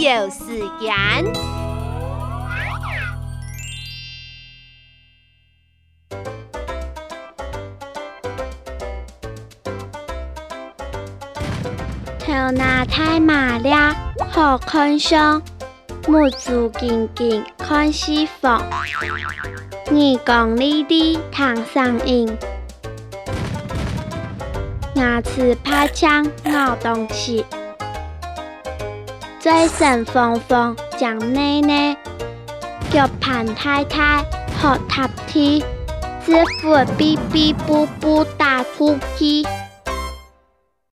有时间。头拿太麻了，好看相，目珠紧紧看西方，耳光利利听声音，牙齿拍枪咬东西，嘴唇风风讲奶奶，脚盘太太学踏梯，指腹哔哔布布打呼机。